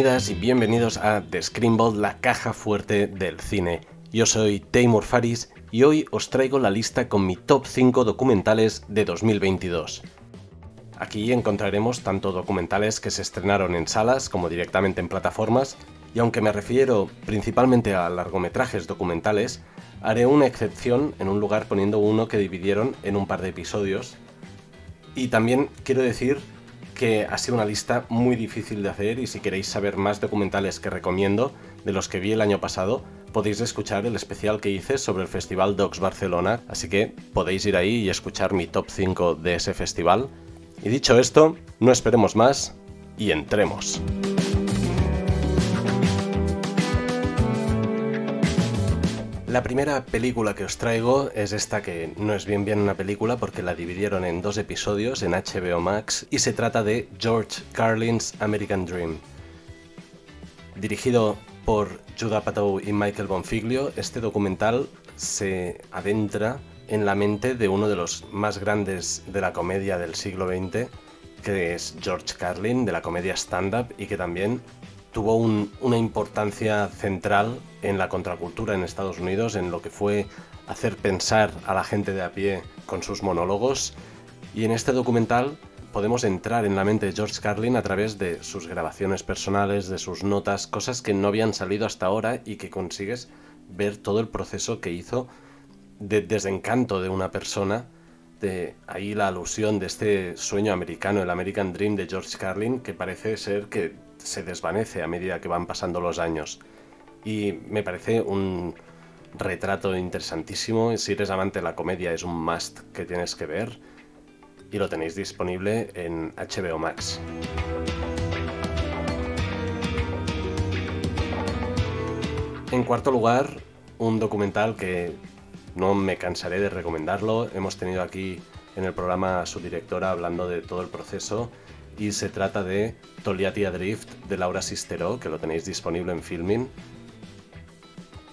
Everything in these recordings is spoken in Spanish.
Y bienvenidos a The Screenball, la caja fuerte del cine. Yo soy Taymur Faris y hoy os traigo la lista con mi top 5 documentales de 2022. Aquí encontraremos tanto documentales que se estrenaron en salas como directamente en plataformas, y aunque me refiero principalmente a largometrajes documentales, haré una excepción en un lugar poniendo uno que dividieron en un par de episodios. Y también quiero decir que ha sido una lista muy difícil de hacer y si queréis saber más documentales que recomiendo de los que vi el año pasado, podéis escuchar el especial que hice sobre el Festival Docs Barcelona, así que podéis ir ahí y escuchar mi top 5 de ese festival. Y dicho esto, no esperemos más y entremos. La primera película que os traigo es esta que no es bien bien una película porque la dividieron en dos episodios en HBO Max y se trata de George Carlin's American Dream. Dirigido por Judah Apatow y Michael Bonfiglio, este documental se adentra en la mente de uno de los más grandes de la comedia del siglo XX, que es George Carlin, de la comedia stand-up y que también tuvo una importancia central en la contracultura en Estados Unidos, en lo que fue hacer pensar a la gente de a pie con sus monólogos. Y en este documental podemos entrar en la mente de George Carlin a través de sus grabaciones personales, de sus notas, cosas que no habían salido hasta ahora y que consigues ver todo el proceso que hizo de desencanto de una persona. De ahí la alusión de este sueño americano, el American Dream de George Carlin, que parece ser que se desvanece a medida que van pasando los años. Y me parece un retrato interesantísimo. Si eres amante de la comedia es un must que tienes que ver. Y lo tenéis disponible en HBO Max. En cuarto lugar, un documental que no me cansaré de recomendarlo. Hemos tenido aquí en el programa a su directora hablando de todo el proceso y se trata de Toliati Drift de Laura Sisteró, que lo tenéis disponible en Filmin.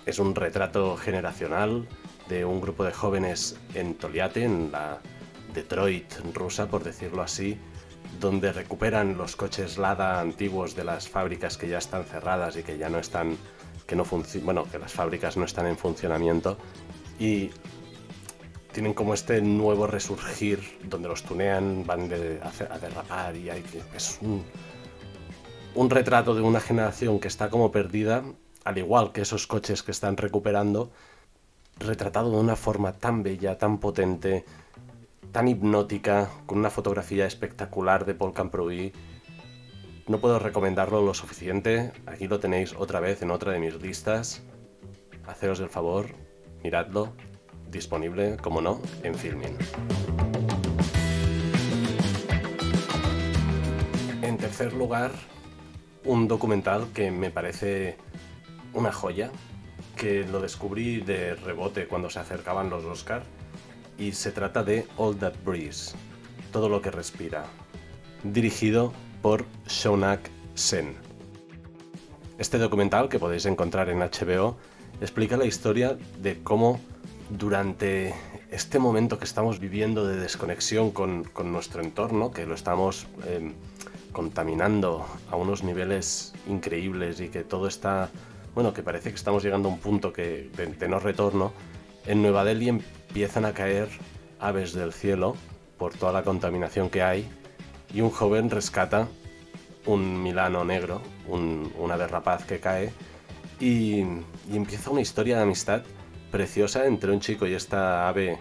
Es un retrato generacional de un grupo de jóvenes en Toliate, en la Detroit rusa, por decirlo así, donde recuperan los coches Lada antiguos de las fábricas que ya están cerradas y que ya no están, que no bueno, que las fábricas no están en funcionamiento y tienen como este nuevo resurgir donde los tunean, van a, derrapar y hay que, es un, un retrato de una generación que está como perdida, al igual que esos coches que están recuperando, retratado de una forma tan bella, tan potente, tan hipnótica, con una fotografía espectacular de Paul Camproví. No puedo recomendarlo lo suficiente, aquí lo tenéis otra vez en otra de mis listas. Haceos el favor, miradlo, disponible, como no, en Filmin. En tercer lugar, un documental que me parece una joya, que lo descubrí de rebote cuando se acercaban los Oscar, y se trata de All That Breeze, todo lo que respira, dirigido por Shonak Sen. Este documental, que podéis encontrar en HBO, explica la historia de cómo durante este momento que estamos viviendo de desconexión con, nuestro entorno, que lo estamos em, contaminando a unos niveles increíbles y que todo está, bueno, que parece que estamos llegando a un punto que, de, no retorno, en Nueva Delhi empiezan a caer aves del cielo por toda la contaminación que hay y un joven rescata un milano negro, un, una derrapaz que cae y, y empieza una historia de amistad preciosa entre un chico y esta ave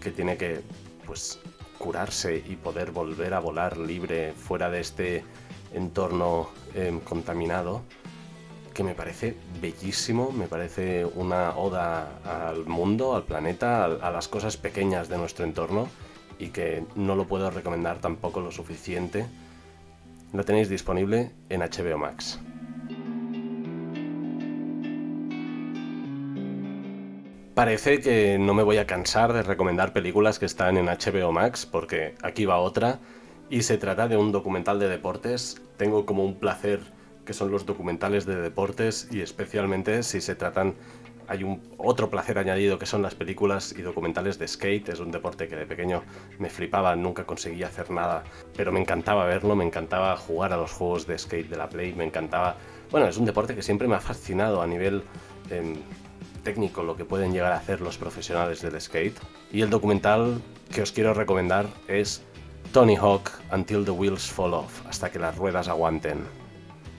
que tiene que pues curarse y poder volver a volar libre fuera de este entorno em, contaminado que me parece bellísimo, me parece una oda al mundo, al planeta, a las cosas pequeñas de nuestro entorno y que no lo puedo recomendar tampoco lo suficiente. Lo tenéis disponible en HBO Max. Parece que no me voy a cansar de recomendar películas que están en HBO Max, porque aquí va otra, y se trata de un documental de deportes. Tengo como un placer que son los documentales de deportes, y especialmente si se tratan hay un otro placer añadido que son las películas y documentales de skate. Es un deporte que de pequeño me flipaba, nunca conseguía hacer nada, pero me encantaba verlo, me encantaba jugar a los juegos de skate de la Play, me encantaba... Bueno, es un deporte que siempre me ha fascinado a nivel em, técnico, lo que pueden llegar a hacer los profesionales del skate. Y el documental que os quiero recomendar es Tony Hawk Until the Wheels Fall Off, hasta que las ruedas aguanten.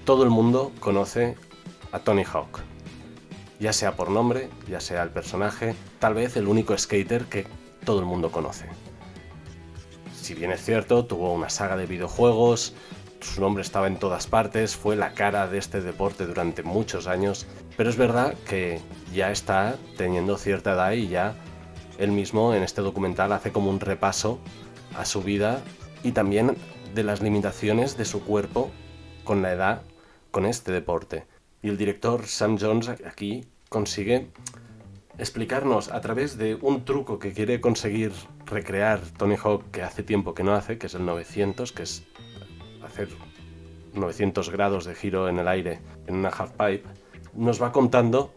Todo el mundo conoce a Tony Hawk ya sea por nombre, ya sea el personaje, tal vez el único skater que todo el mundo conoce. Si bien es cierto, tuvo una saga de videojuegos, su nombre estaba en todas partes, fue la cara de este deporte durante muchos años, pero es verdad que ya está teniendo cierta edad y ya él mismo en este documental hace como un repaso a su vida y también de las limitaciones de su cuerpo con la edad con este deporte. Y el director Sam Jones aquí consigue explicarnos a través de un truco que quiere conseguir recrear Tony Hawk que hace tiempo que no hace, que es el 900, que es hacer 900 grados de giro en el aire en una half pipe, nos va contando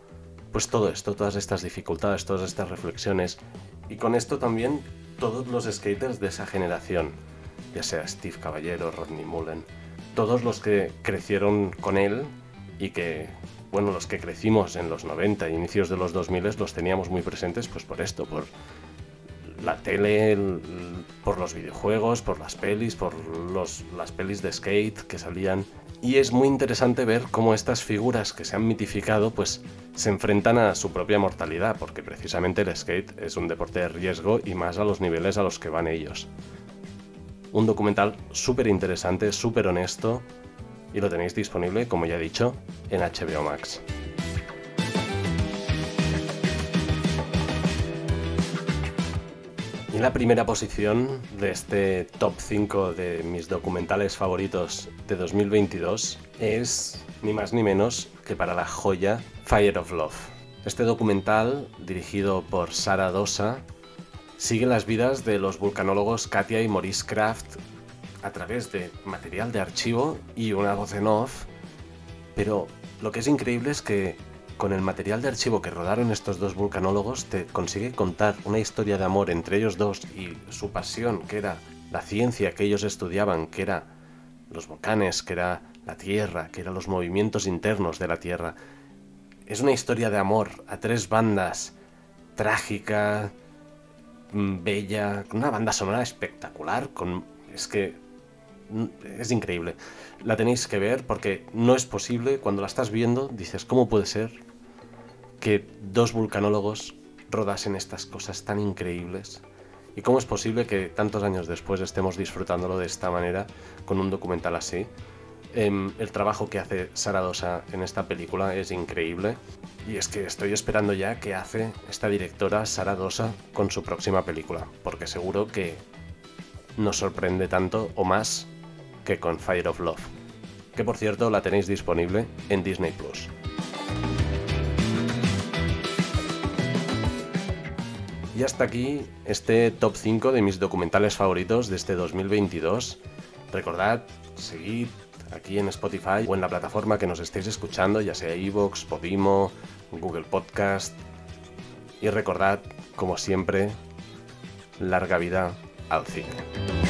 pues todo esto, todas estas dificultades, todas estas reflexiones y con esto también todos los skaters de esa generación, ya sea Steve Caballero, Rodney Mullen, todos los que crecieron con él y que, bueno, los que crecimos en los 90 e inicios de los 2000 los teníamos muy presentes pues por esto, por la tele, por los videojuegos, por las pelis, por los, las pelis de skate que salían. Y es muy interesante ver cómo estas figuras que se han mitificado pues se enfrentan a su propia mortalidad, porque precisamente el skate es un deporte de riesgo y más a los niveles a los que van ellos. Un documental súper interesante, súper honesto, y lo tenéis disponible, como ya he dicho, en HBO Max. Y la primera posición de este top 5 de mis documentales favoritos de 2022 es ni más ni menos que para la joya Fire of Love. Este documental, dirigido por Sara Dosa, sigue las vidas de los vulcanólogos Katia y Maurice Kraft a través de material de archivo y una voz en off, pero lo que es increíble es que con el material de archivo que rodaron estos dos vulcanólogos te consigue contar una historia de amor entre ellos dos y su pasión, que era la ciencia que ellos estudiaban, que era los volcanes, que era la Tierra, que eran los movimientos internos de la Tierra. Es una historia de amor a tres bandas, trágica, mm, bella, una banda sonora espectacular, con... Es que es increíble. La tenéis que ver porque no es posible, cuando la estás viendo, dices, ¿cómo puede ser que dos vulcanólogos rodasen estas cosas tan increíbles? ¿Y cómo es posible que tantos años después estemos disfrutándolo de esta manera con un documental así? Em, el trabajo que hace Sara Dosa en esta película es increíble y es que estoy esperando ya qué hace esta directora Sara Dosa con su próxima película, porque seguro que nos sorprende tanto o más que con Fire of Love, que por cierto la tenéis disponible en Disney Plus. Y hasta aquí este top 5 de mis documentales favoritos de este 2022. Recordad, seguid aquí en Spotify o en la plataforma que nos estéis escuchando, ya sea Evox, Podimo, Google Podcast. Y recordad, como siempre, larga vida al cine.